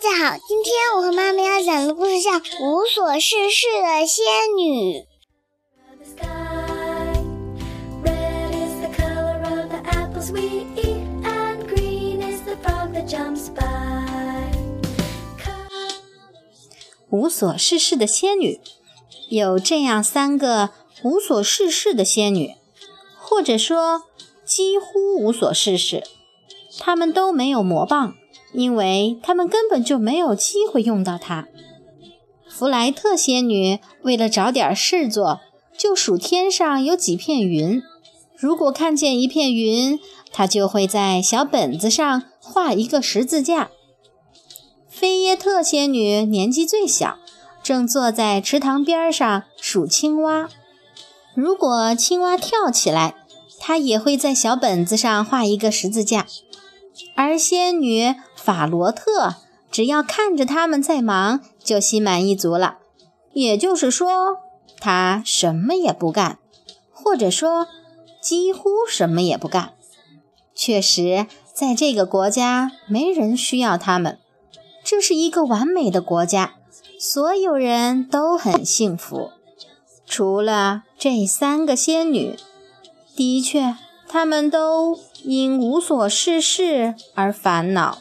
大家好，今天我和妈妈要讲的故事叫《无所事事的仙女》。无所事事的仙女，有这样三个无所事事的仙女，或者说几乎无所事事。她们都没有魔棒。因为他们根本就没有机会用到它。弗莱特仙女为了找点事做，就数天上有几片云。如果看见一片云，她就会在小本子上画一个十字架。菲耶特仙女年纪最小，正坐在池塘边上数青蛙。如果青蛙跳起来，她也会在小本子上画一个十字架。而仙女。法罗特只要看着他们在忙，就心满意足了。也就是说，他什么也不干，或者说几乎什么也不干。确实，在这个国家，没人需要他们。这是一个完美的国家，所有人都很幸福，除了这三个仙女。的确，他们都因无所事事而烦恼。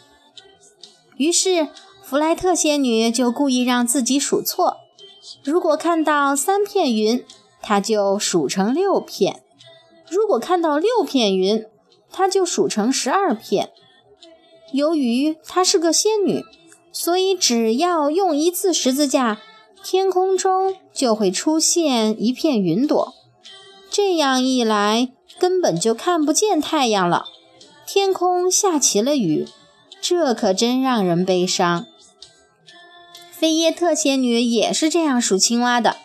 于是，弗莱特仙女就故意让自己数错。如果看到三片云，她就数成六片；如果看到六片云，她就数成十二片。由于她是个仙女，所以只要用一次十字架，天空中就会出现一片云朵。这样一来，根本就看不见太阳了。天空下起了雨。这可真让人悲伤。菲耶特仙女也是这样数青蛙的。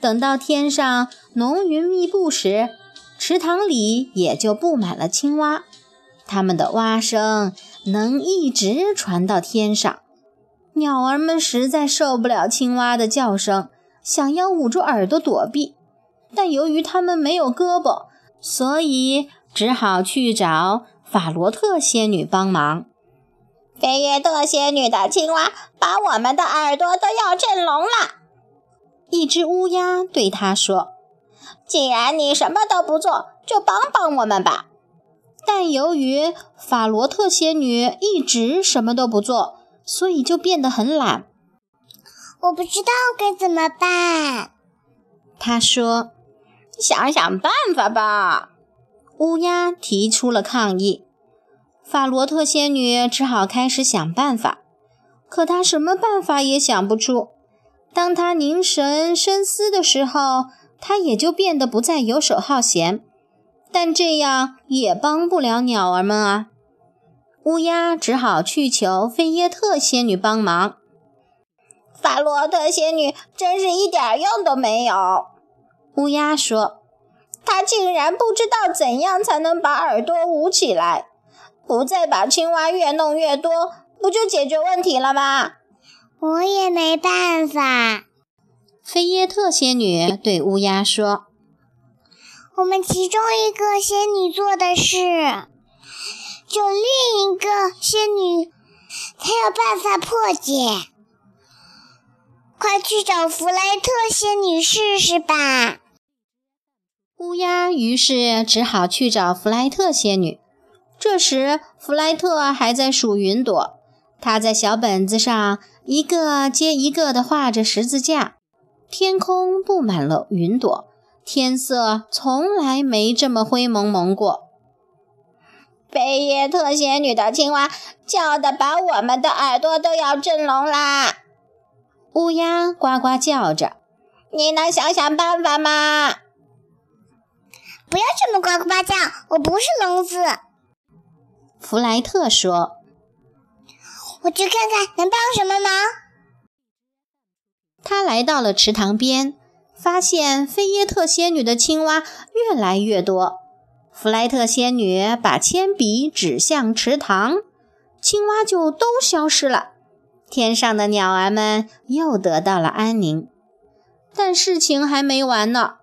等到天上浓云密布时，池塘里也就布满了青蛙，它们的蛙声能一直传到天上。鸟儿们实在受不了青蛙的叫声，想要捂住耳朵躲避，但由于它们没有胳膊，所以只好去找法罗特仙女帮忙。菲耶特仙女的青蛙把我们的耳朵都要震聋了。一只乌鸦对他说：“既然你什么都不做，就帮帮我们吧。”但由于法罗特仙女一直什么都不做，所以就变得很懒。我不知道该怎么办。他说：“想想办法吧。”乌鸦提出了抗议。法罗特仙女只好开始想办法，可她什么办法也想不出。当她凝神深思的时候，她也就变得不再游手好闲。但这样也帮不了鸟儿们啊！乌鸦只好去求菲耶特仙女帮忙。法罗特仙女真是一点用都没有，乌鸦说：“她竟然不知道怎样才能把耳朵捂起来。”不再把青蛙越弄越多，不就解决问题了吗？我也没办法。菲耶特仙女对乌鸦说：“我们其中一个仙女做的事，就另一个仙女，才有办法破解。快去找弗莱特仙女试试吧。”乌鸦于是只好去找弗莱特仙女。这时，弗莱特还在数云朵。他在小本子上一个接一个地画着十字架。天空布满了云朵，天色从来没这么灰蒙蒙过。贝叶特仙女的青蛙叫得把我们的耳朵都要震聋啦！乌鸦呱呱叫着：“你能想想办法吗？”不要这么呱呱叫，我不是聋子。弗莱特说：“我去看看能帮什么忙。”他来到了池塘边，发现菲耶特仙女的青蛙越来越多。弗莱特仙女把铅笔指向池塘，青蛙就都消失了。天上的鸟儿们又得到了安宁。但事情还没完呢。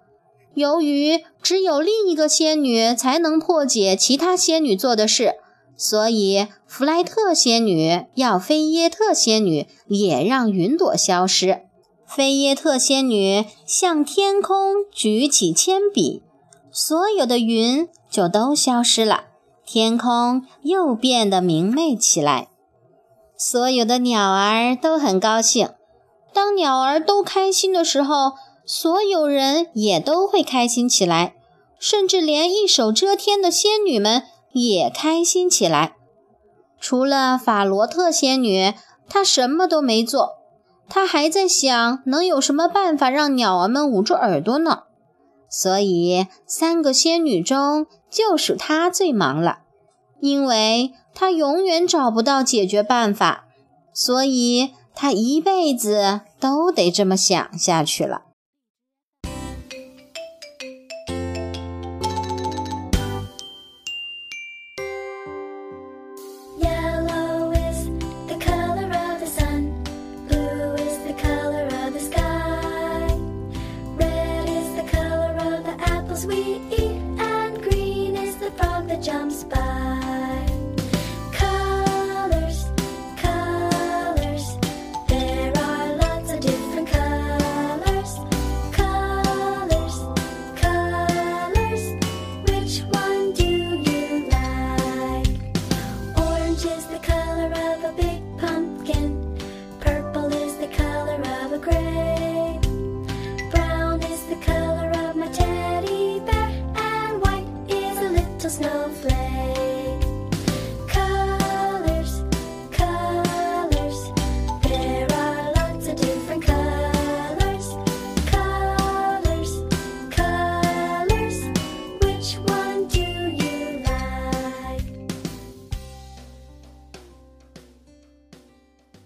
由于只有另一个仙女才能破解其他仙女做的事。所以弗莱特仙女要菲耶特仙女也让云朵消失。菲耶特仙女向天空举起铅笔，所有的云就都消失了，天空又变得明媚起来。所有的鸟儿都很高兴。当鸟儿都开心的时候，所有人也都会开心起来，甚至连一手遮天的仙女们。也开心起来。除了法罗特仙女，她什么都没做。她还在想能有什么办法让鸟儿们捂住耳朵呢。所以，三个仙女中就属她最忙了，因为她永远找不到解决办法，所以她一辈子都得这么想下去了。E, and green is the frog that jumps by.